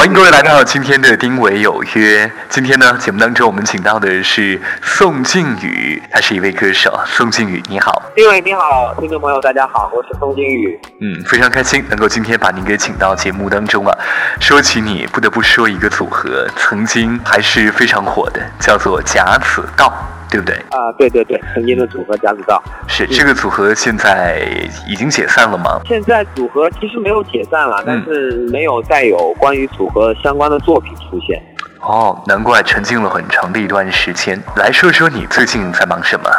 欢迎各位来到今天的《丁伟有约》。今天呢，节目当中我们请到的是宋靖宇，他是一位歌手。宋靖宇，你好。丁伟你好，听众朋友大家好，我是宋靖宇。嗯，非常开心能够今天把您给请到节目当中啊。说起你，不得不说一个组合，曾经还是非常火的，叫做贾子道。对不对？啊，对对对，曾经的组合甲子道是这个组合，现在已经解散了吗？现在组合其实没有解散了，但是没有再有关于组合相关的作品出现。哦，难怪沉静了很长的一段时间。来说说你最近在忙什么？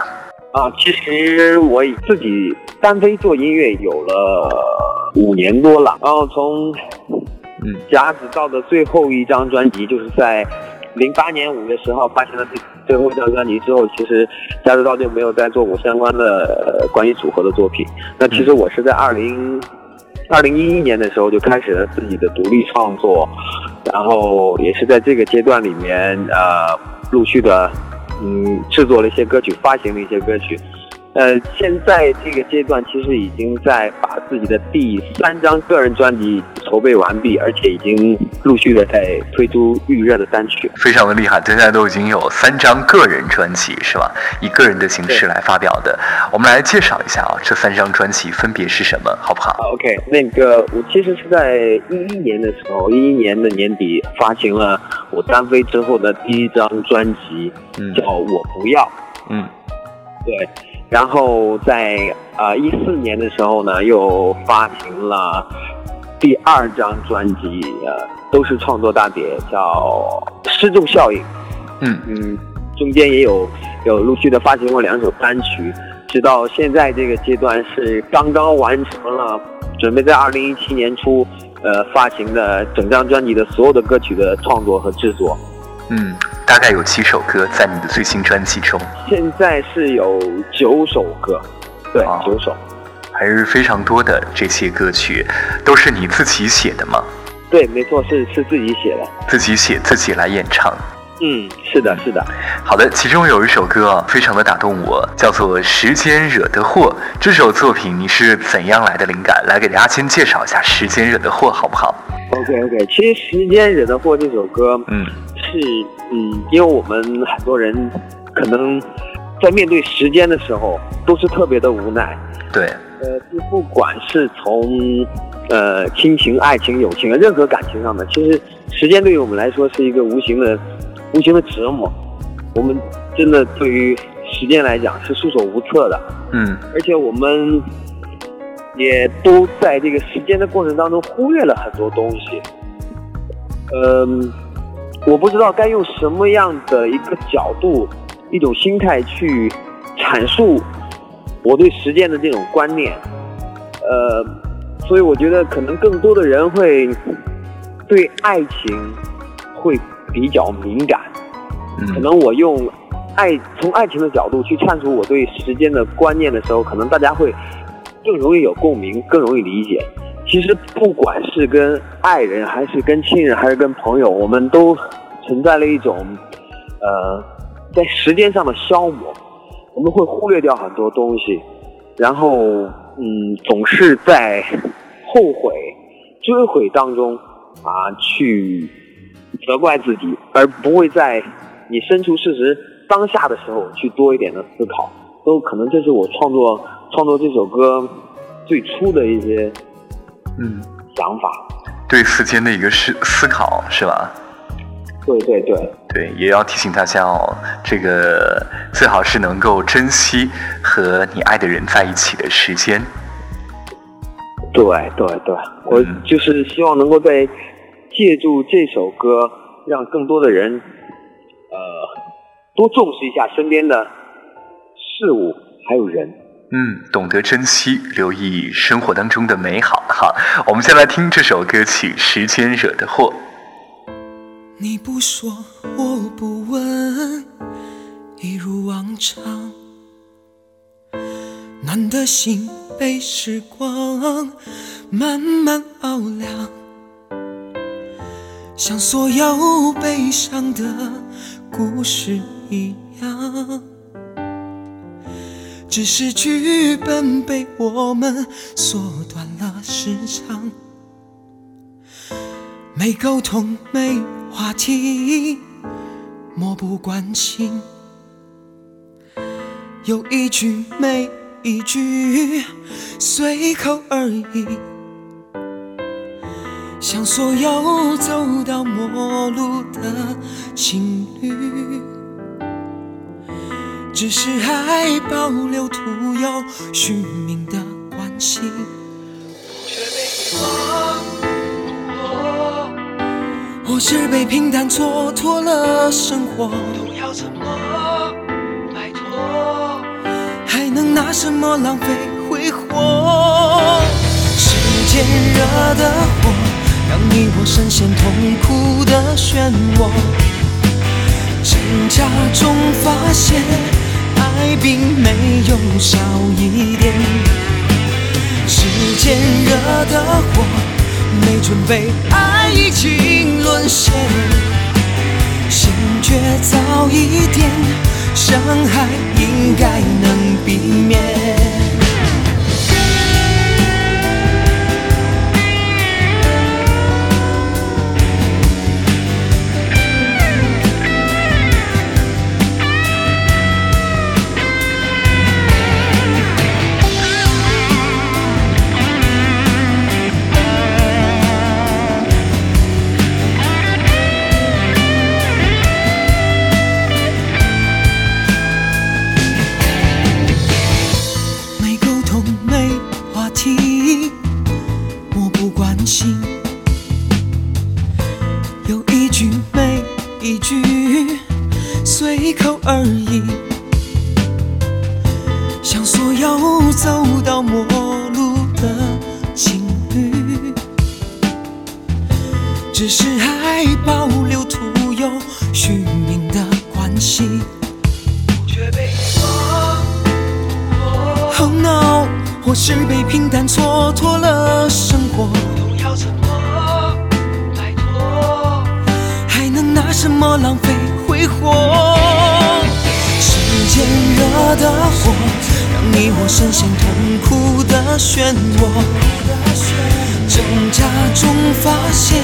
啊，其实我自己单飞做音乐有了五年多了，然后从嗯贾子道的最后一张专辑就是在。零八年五月十号发行了最最后一张专辑之后，其实加子道就没有再做过相关的关于组合的作品。那其实我是在二零二零一一年的时候就开始了自己的独立创作，然后也是在这个阶段里面，呃，陆续的嗯制作了一些歌曲，发行了一些歌曲。呃，现在这个阶段其实已经在把自己的第三张个人专辑筹备完毕，而且已经陆续的在推出预热的单曲，非常的厉害。现在都已经有三张个人专辑是吧？以个人的形式来发表的。我们来介绍一下啊，这三张专辑分别是什么，好不好？OK，那个我其实是在一一年的时候，一一年的年底发行了我单飞之后的第一张专辑，嗯叫《我不要》。嗯，对。然后在呃一四年的时候呢，又发行了第二张专辑，呃，都是创作大碟，叫《失重效应》。嗯嗯，中间也有有陆续的发行过两首单曲，直到现在这个阶段是刚刚完成了，准备在二零一七年初呃发行的整张专辑的所有的歌曲的创作和制作。嗯。大概有七首歌在你的最新专辑中，现在是有九首歌，对，九首，还是非常多的。这些歌曲都是你自己写的吗？对，没错，是是自己写的，自己写自己来演唱。嗯，是的，是的。好的，其中有一首歌啊，非常的打动我，叫做《时间惹的祸》。这首作品你是怎样来的灵感？来给大家先介绍一下《时间惹的祸》，好不好？OK OK，其实《时间惹的祸》这首歌，嗯。是，嗯，因为我们很多人可能在面对时间的时候都是特别的无奈。对，呃，就不管是从呃亲情、爱情、友情啊，任何感情上的，其实时间对于我们来说是一个无形的、无形的折磨。我们真的对于时间来讲是束手无策的。嗯，而且我们也都在这个时间的过程当中忽略了很多东西。嗯。我不知道该用什么样的一个角度、一种心态去阐述我对时间的这种观念，呃，所以我觉得可能更多的人会对爱情会比较敏感，可能我用爱从爱情的角度去阐述我对时间的观念的时候，可能大家会更容易有共鸣，更容易理解。其实不管是跟爱人，还是跟亲人，还是跟朋友，我们都存在了一种，呃，在时间上的消磨。我们会忽略掉很多东西，然后，嗯，总是在后悔、追悔当中啊，去责怪自己，而不会在你身处事实当下的时候去多一点的思考。都可能这是我创作创作这首歌最初的一些。嗯，想法，对时间的一个思思考是吧？对对对对，也要提醒大家哦，这个最好是能够珍惜和你爱的人在一起的时间。对对对，我就是希望能够在借助这首歌，让更多的人呃多重视一下身边的事物还有人。嗯，懂得珍惜，留意生活当中的美好。好，我们先来听这首歌曲《时间惹的祸》。你不说，我不问，一如往常。暖的心被时光慢慢熬凉，像所有悲伤的故事一样。只是剧本被我们缩短了时长。没沟通，没话题，漠不关心，有一句没一句，随口而已。像所有走到末路的情侣，只是还保留徒有虚名的关系，却被遗忘。或是被平淡蹉跎了生活，都要怎么摆脱？还能拿什么浪费挥霍？时间惹的祸。让你我深陷痛苦的漩涡，挣扎中发现爱并没有少一点。时间惹的祸，没准备，爱已经沦陷。心却早一点，伤害应该能避免。深陷痛苦的漩涡。挣扎中发现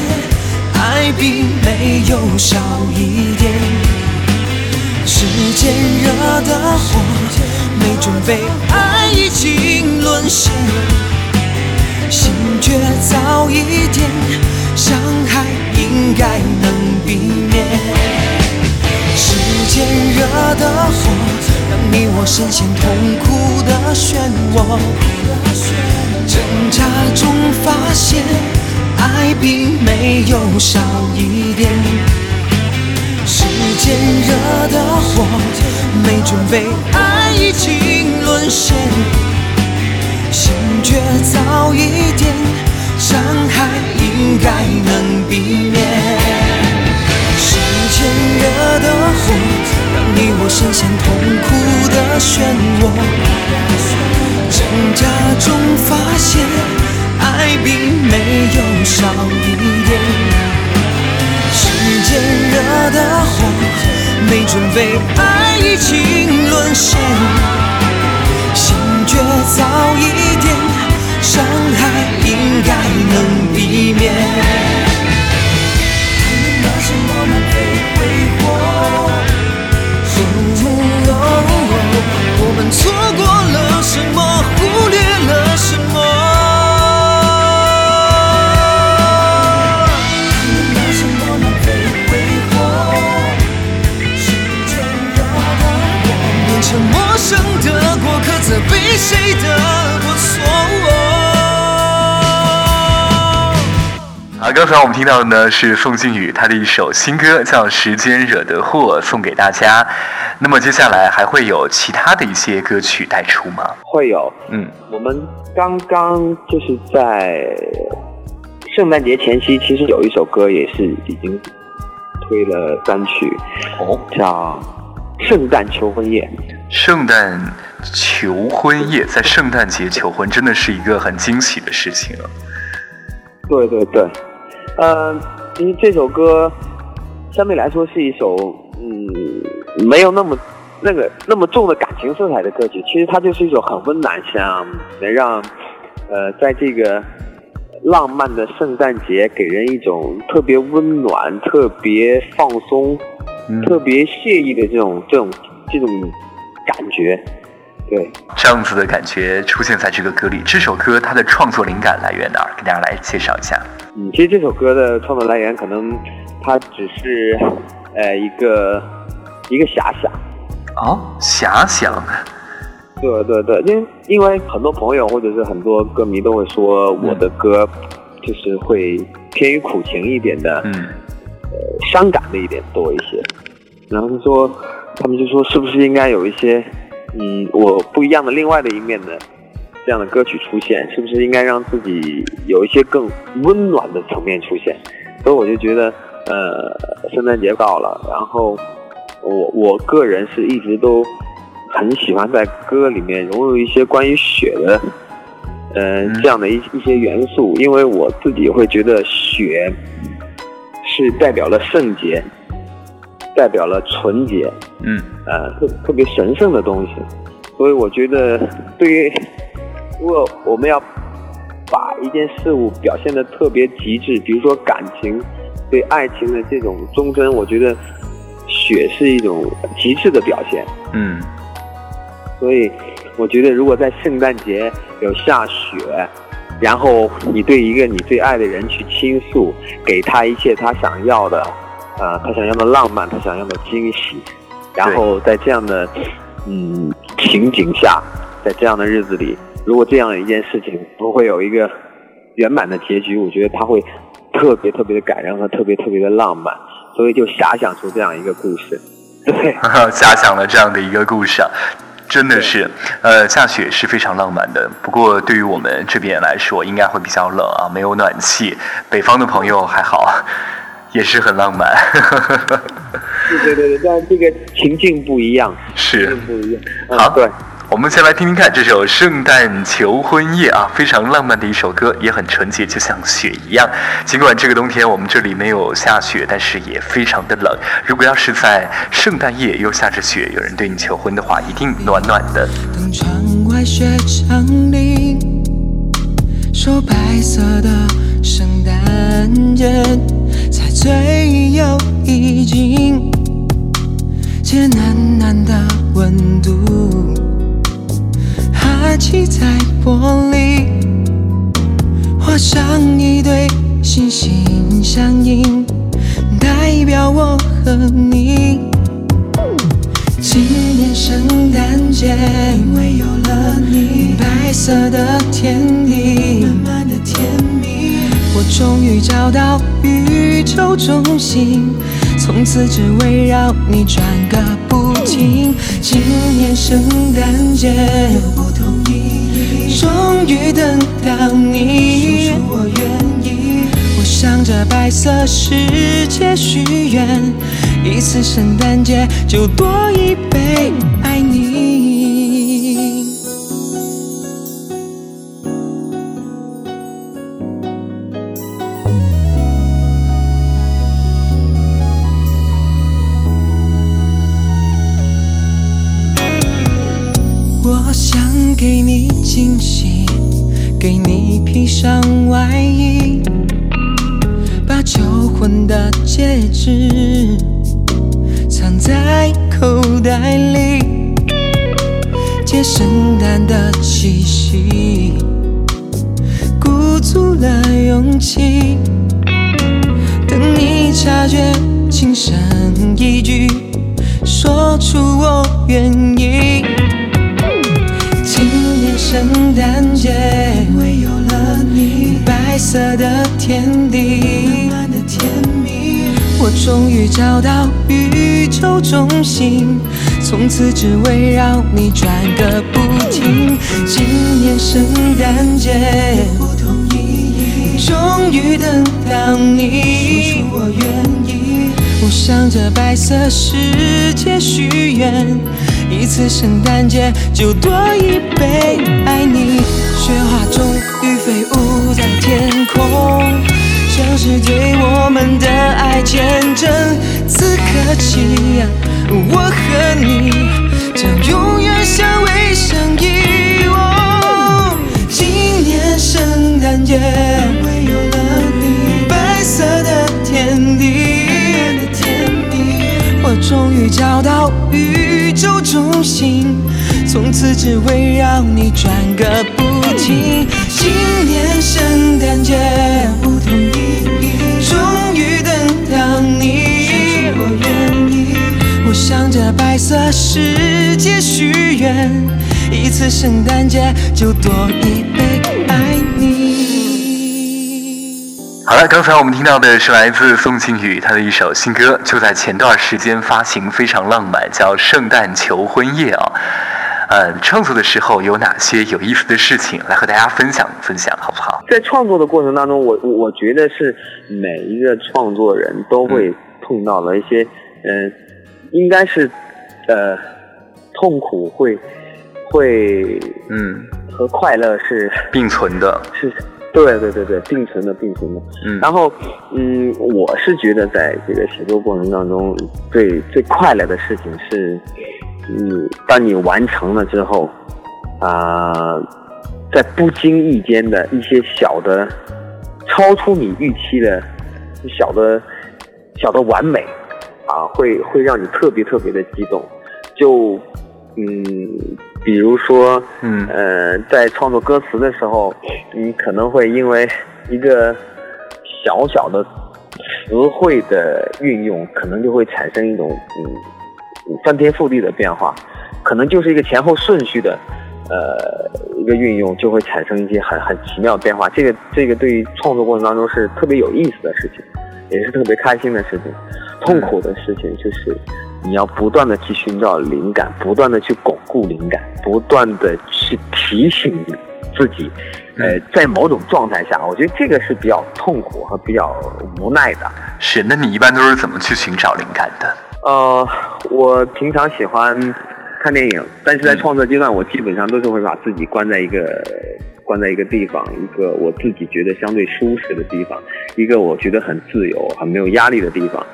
爱并没有少一点。时间惹的祸没准备爱已经沦陷心却早一点伤害应该能避免。时间惹的祸，让你我深陷痛苦的漩涡，挣扎中发现爱并没有少一点。时间惹的祸，没准备，爱已经沦陷。先觉早一点，漩涡，挣扎中发现爱并没有少一点。时间惹的祸，没准备，爱已经沦陷。心觉早一点，伤害应该能避免。那些我们被挥错过了什么？忽略了什么？那些我们被挥霍，时间惹的祸，变成陌生的过客，责备谁的啊，刚才我们听到的呢是宋靖宇他的一首新歌，叫《时间惹的祸》，送给大家。那么接下来还会有其他的一些歌曲带出吗？会有，嗯，我们刚刚就是在圣诞节前夕，其实有一首歌也是已经推了单曲，哦，叫《圣诞求婚夜》。圣诞求婚夜，在圣诞节求婚，真的是一个很惊喜的事情啊！对对对，呃，其实这首歌相对来说是一首，嗯，没有那么那个那么重的感情色彩的歌曲。其实它就是一首很温暖，想能让呃，在这个浪漫的圣诞节给人一种特别温暖、特别放松、嗯特别惬意的这种这种这种感觉。对，这样子的感觉出现在这个歌里。这首歌它的创作灵感来源哪儿？给大家来介绍一下。嗯，其实这首歌的创作来源可能它只是呃一个一个遐想。哦，遐想。对对对，因因为很多朋友或者是很多歌迷都会说我的歌就是会偏于苦情一点的，嗯呃，伤感的一点多一些。然后就说，他们就说是不是应该有一些，嗯，我不一样的另外的一面的这样的歌曲出现，是不是应该让自己有一些更温暖的层面出现？所以我就觉得，呃，圣诞节到了，然后我我个人是一直都很喜欢在歌里面融入一些关于雪的，呃，嗯这样的一一些元素，因为我自己会觉得雪是代表了圣洁，代表了纯洁，嗯呃，特特别神圣的东西，所以我觉得，对于如果我们要把一件事物表现的特别极致，比如说感情对爱情的这种忠贞，我觉得雪是一种极致的表现。嗯所以我觉得，如果在圣诞节有下雪，然后你对一个你最爱的人去倾诉，给他一切他想要的，呃，他想要的浪漫，他想要的惊喜，然后在这样的嗯情景下，在这样的日子里，如果这样一件事情不会有一个圆满的结局，我觉得他会特别特别的感人和特别特别的浪漫，所以就遐想出这样一个故事。对，遐想了这样的一个故事啊。真的是，呃，下雪是非常浪漫的。不过对于我们这边来说，应该会比较冷啊，没有暖气。北方的朋友还好，也是很浪漫。对对对对，但这个情境不一样，情是境，不一样。嗯好对。我们先来听听看这首《圣诞求婚夜》啊，非常浪漫的一首歌，也很纯洁，就像雪一样。尽管这个冬天我们这里没有下雪，但是也非常的冷。如果要是在圣诞夜又下着雪，有人对你求婚的话，一定暖暖的。等窗外雪降临，说白色的圣诞节才最有意境，借暖暖的温度，漆在玻璃，画上一对心心相印，代表我和你。今年圣诞节，因为有了你，白色的天地，满满的甜蜜，我终于找到宇宙中心，从此只围绕你转个不停。今年圣诞节有不同意义，终于等到你，说我愿意。我向着白色世界许愿，一次圣诞节就多一倍等你察觉，轻声一句，说出我愿意。今年圣诞节，因为有了你，白色的天地，满满的甜蜜，我终于找到宇宙中心，从此只围绕你转个不停。今年圣诞节，终于等到你，说出我愿意。我向着白色世界许愿，一次圣诞节就多一倍爱你。雪花终于飞舞在天空，像是对我们的爱见证。此刻起，我和你终于找到宇宙中心，从此只围绕你转个不停。今年圣诞节不同意义，终于等到你，我愿意。我向着白色世界许愿，一次圣诞节就多一倍爱。好了，刚才我们听到的是来自宋庆宇他的一首新歌，就在前段时间发行，非常浪漫，叫《圣诞求婚夜》啊。呃，创作的时候有哪些有意思的事情来和大家分享分享，好不好？在创作的过程当中，我我我觉得是每一个创作人都会碰到了一些，嗯、应该是，呃，痛苦会会嗯，和快乐是并存的，是，对对对对，并存的并存的。嗯然后，嗯，我是觉得在这个写作过程当中，最最快乐的事情是，你当你完成了之后，啊、在不经意间的一些小的，超出你预期的小的小的完美，啊，会会让你特别特别的激动。就，嗯，比如说，嗯呃，在创作歌词的时候，你可能会因为一个小小的词汇的运用，可能就会产生一种嗯翻天覆地的变化，可能就是一个前后顺序的呃一个运用，就会产生一些很很奇妙的变化。这个这个对于创作过程当中是特别有意思的事情，也是特别开心的事情。痛苦的事情就是你要不断的去寻找灵感，不断的去巩固灵感，不断的去提醒自己，呃，在某种状态下，我觉得这个是比较痛苦和比较无奈的。是。那你一般都是怎么去寻找灵感的？呃，我平常喜欢看电影，但是在创作阶段，我基本上都是会把自己关在一个关在一个地方，一个我自己觉得相对舒适的地方，一个我觉得很自由、很没有压力的地方。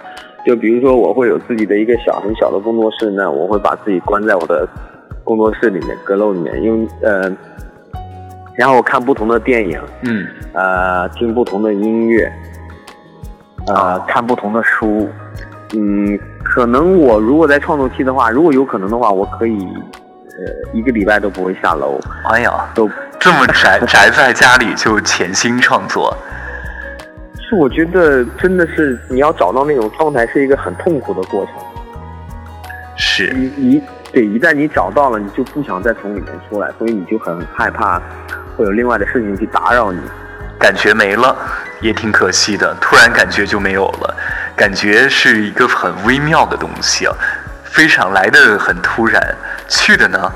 就比如说，我会有自己的一个小很小的工作室，那我会把自己关在我的工作室里面、阁楼里面，因为呃，然后看不同的电影，嗯。呃，听不同的音乐，呃，看不同的书，嗯，可能我如果在创作期的话，如果有可能的话，我可以，呃，一个礼拜都不会下楼，哎呀，都这么宅宅在家里就潜心创作，是我觉得真的是你要找到那种状态是一个很痛苦的过程，是你你对一旦你找到了，你就不想再从里面出来，所以你就很害怕会有另外的事情去打扰你。感觉没了，也挺可惜的。突然感觉就没有了，感觉是一个很微妙的东西啊，非常来的很突然，去的呢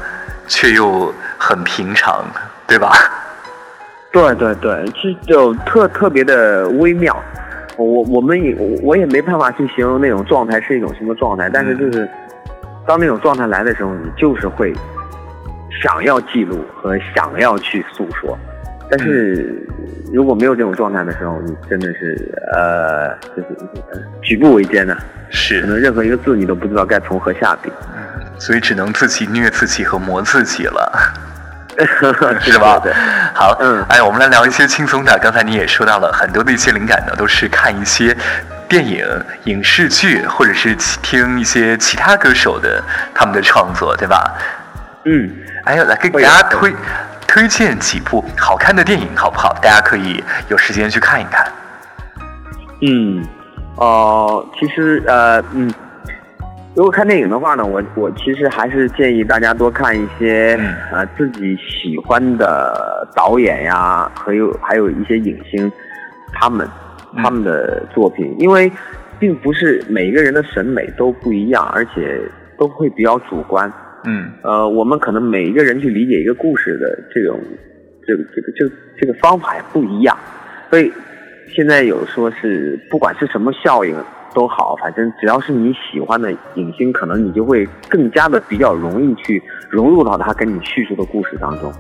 却又很平常，对吧？对对对，是就特特别的微妙。我我们也我也没办法去形容那种状态是一种什么状态，但是就是当那种状态来的时候，你就是会想要记录和想要去诉说，但是如果没有这种状态的时候，你真的是呃就是呃举步维艰呐、可是，能任何一个字你都不知道该从何下笔，所以只能自己虐自己和磨自己了。是 是吧对，好，嗯哎，我们来聊一些轻松的。刚才你也说到了很多的一些灵感呢，都是看一些电影、影视剧，或者是听一些其他歌手的他们的创作，对吧？嗯。哎呀，来给大家推推荐几部好看的电影，好不好？大家可以有时间去看一看。嗯，哦、其实呃，嗯，如果看电影的话呢，我我其实还是建议大家多看一些、嗯。呃自己喜欢的导演呀，还有还有一些影星，他们嗯。他们的作品，因为并不是每个人的审美都不一样，而且都会比较主观。嗯。呃，我们可能每一个人去理解一个故事的这种这个这个这个这个方法也不一样，所以现在有说是不管是什么效应都好，反正只要是你喜欢的影星，可能你就会更加的比较容易去融入到他跟你叙述的故事当中。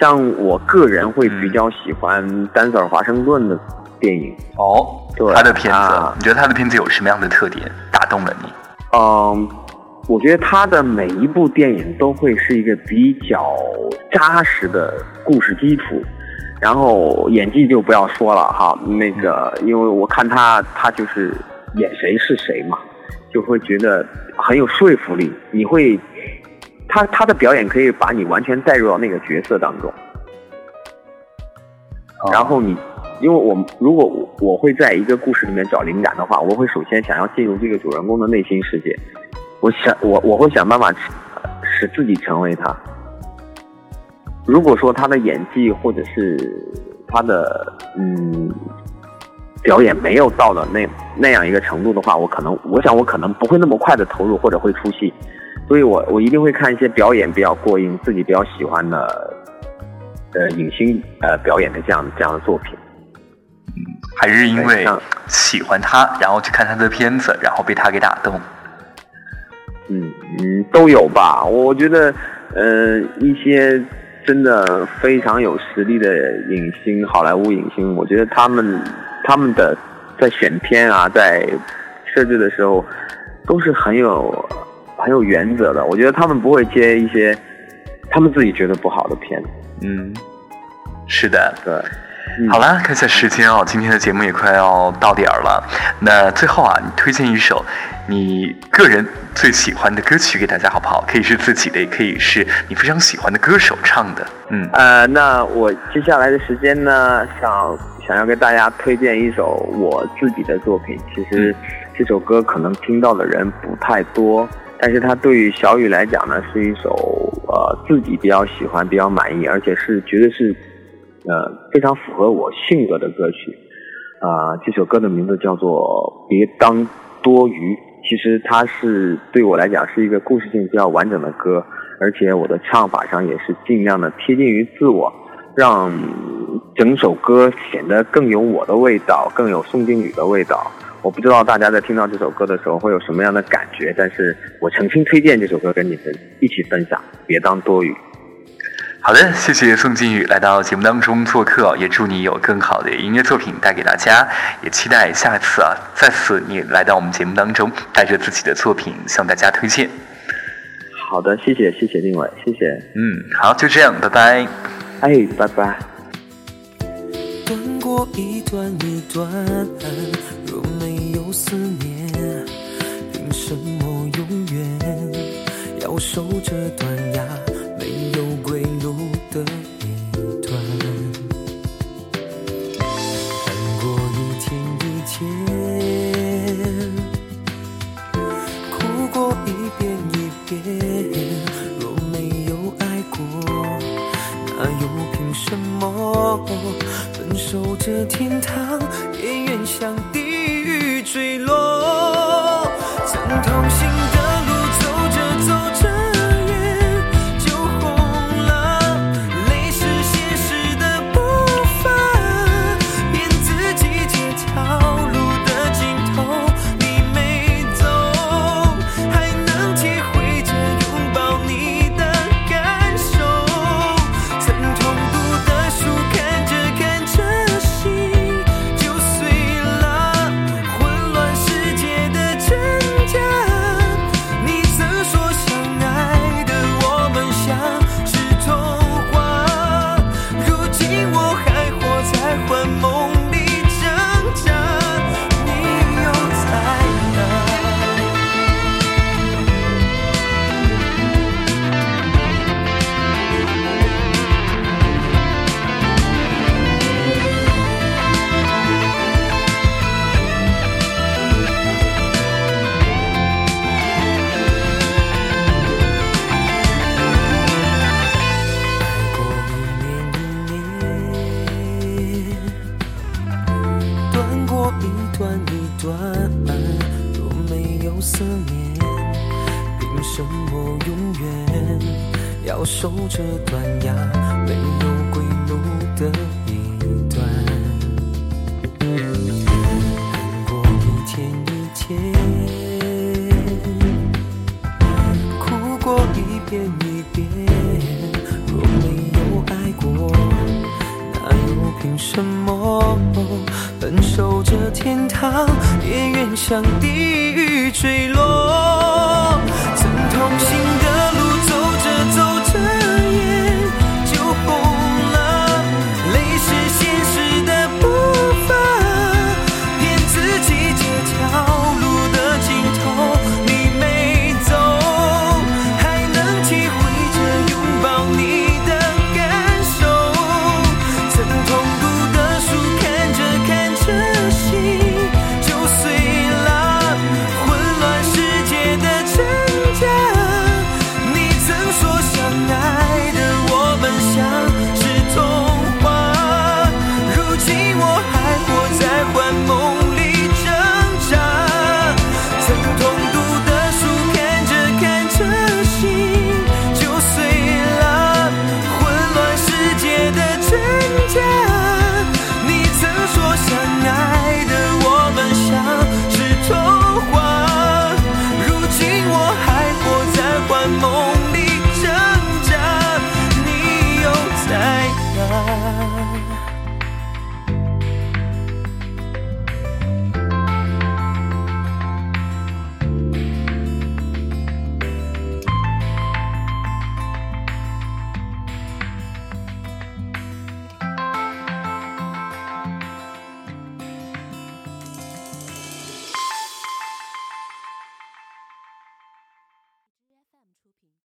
像我个人会比较喜欢丹泽尔华盛顿的电影，哦，对他的片子，啊你觉得他的片子有什么样的特点打动了你？嗯，我觉得他的每一部电影都会是一个比较扎实的故事基础，然后演技就不要说了哈，那个因为我看他他就是演谁是谁嘛，就会觉得很有说服力。你会，他他的表演可以把你完全带入到那个角色当中。然后你，因为我如果我我会在一个故事里面找灵感的话，我会首先想要进入这个主人公的内心世界，我想我我会想办法使自己成为他。如果说他的演技或者是他的嗯表演没有到了那那样一个程度的话，我可能我想我可能不会那么快的投入或者会出戏，所以我我一定会看一些表演比较过硬、自己比较喜欢的。呃，影星呃表演的这样这样的作品，嗯，还是因为喜欢他，然后去看他的片子，然后被他给打动。嗯嗯，都有吧。我觉得，呃，一些真的非常有实力的影星，好莱坞影星，我觉得他们他们的在选片啊，在设置的时候，都是很有很有原则的。我觉得他们不会接一些他们自己觉得不好的片子。嗯，是的，对，好了，看一下时间哦，今天的节目也快要到点儿了。那最后啊，你推荐一首你个人最喜欢的歌曲给大家好不好？可以是自己的，也可以是你非常喜欢的歌手唱的。嗯，呃，那我接下来的时间呢，想想要给大家推荐一首我自己的作品。其实这首歌可能听到的人不太多。但是它对于小雨来讲呢，是一首呃自己比较喜欢、比较满意，而且是绝对是呃非常符合我性格的歌曲。啊，这首歌的名字叫做《别当多余》。其实它是对我来讲是一个故事性比较完整的歌，而且我的唱法上也是尽量的贴近于自我，让整首歌显得更有我的味道，更有宋靖宇的味道。我不知道大家在听到这首歌的时候会有什么样的感觉，但是我诚心推荐这首歌跟你们一起分享，别当多余。好的，谢谢宋靖宇来到节目当中做客，也祝你有更好的音乐作品带给大家，也期待下次啊，再次你来到我们节目当中，带着自己的作品向大家推荐。好的，谢谢谢谢另外谢谢。嗯，好，就这样，拜拜。哎，拜拜。过一段一段，若没有思念，凭什么永远要守着断崖凭什么？分手这天堂，也愿向地狱坠落。曾同行的么？分守着天堂，也愿向地狱坠落。曾同行的路。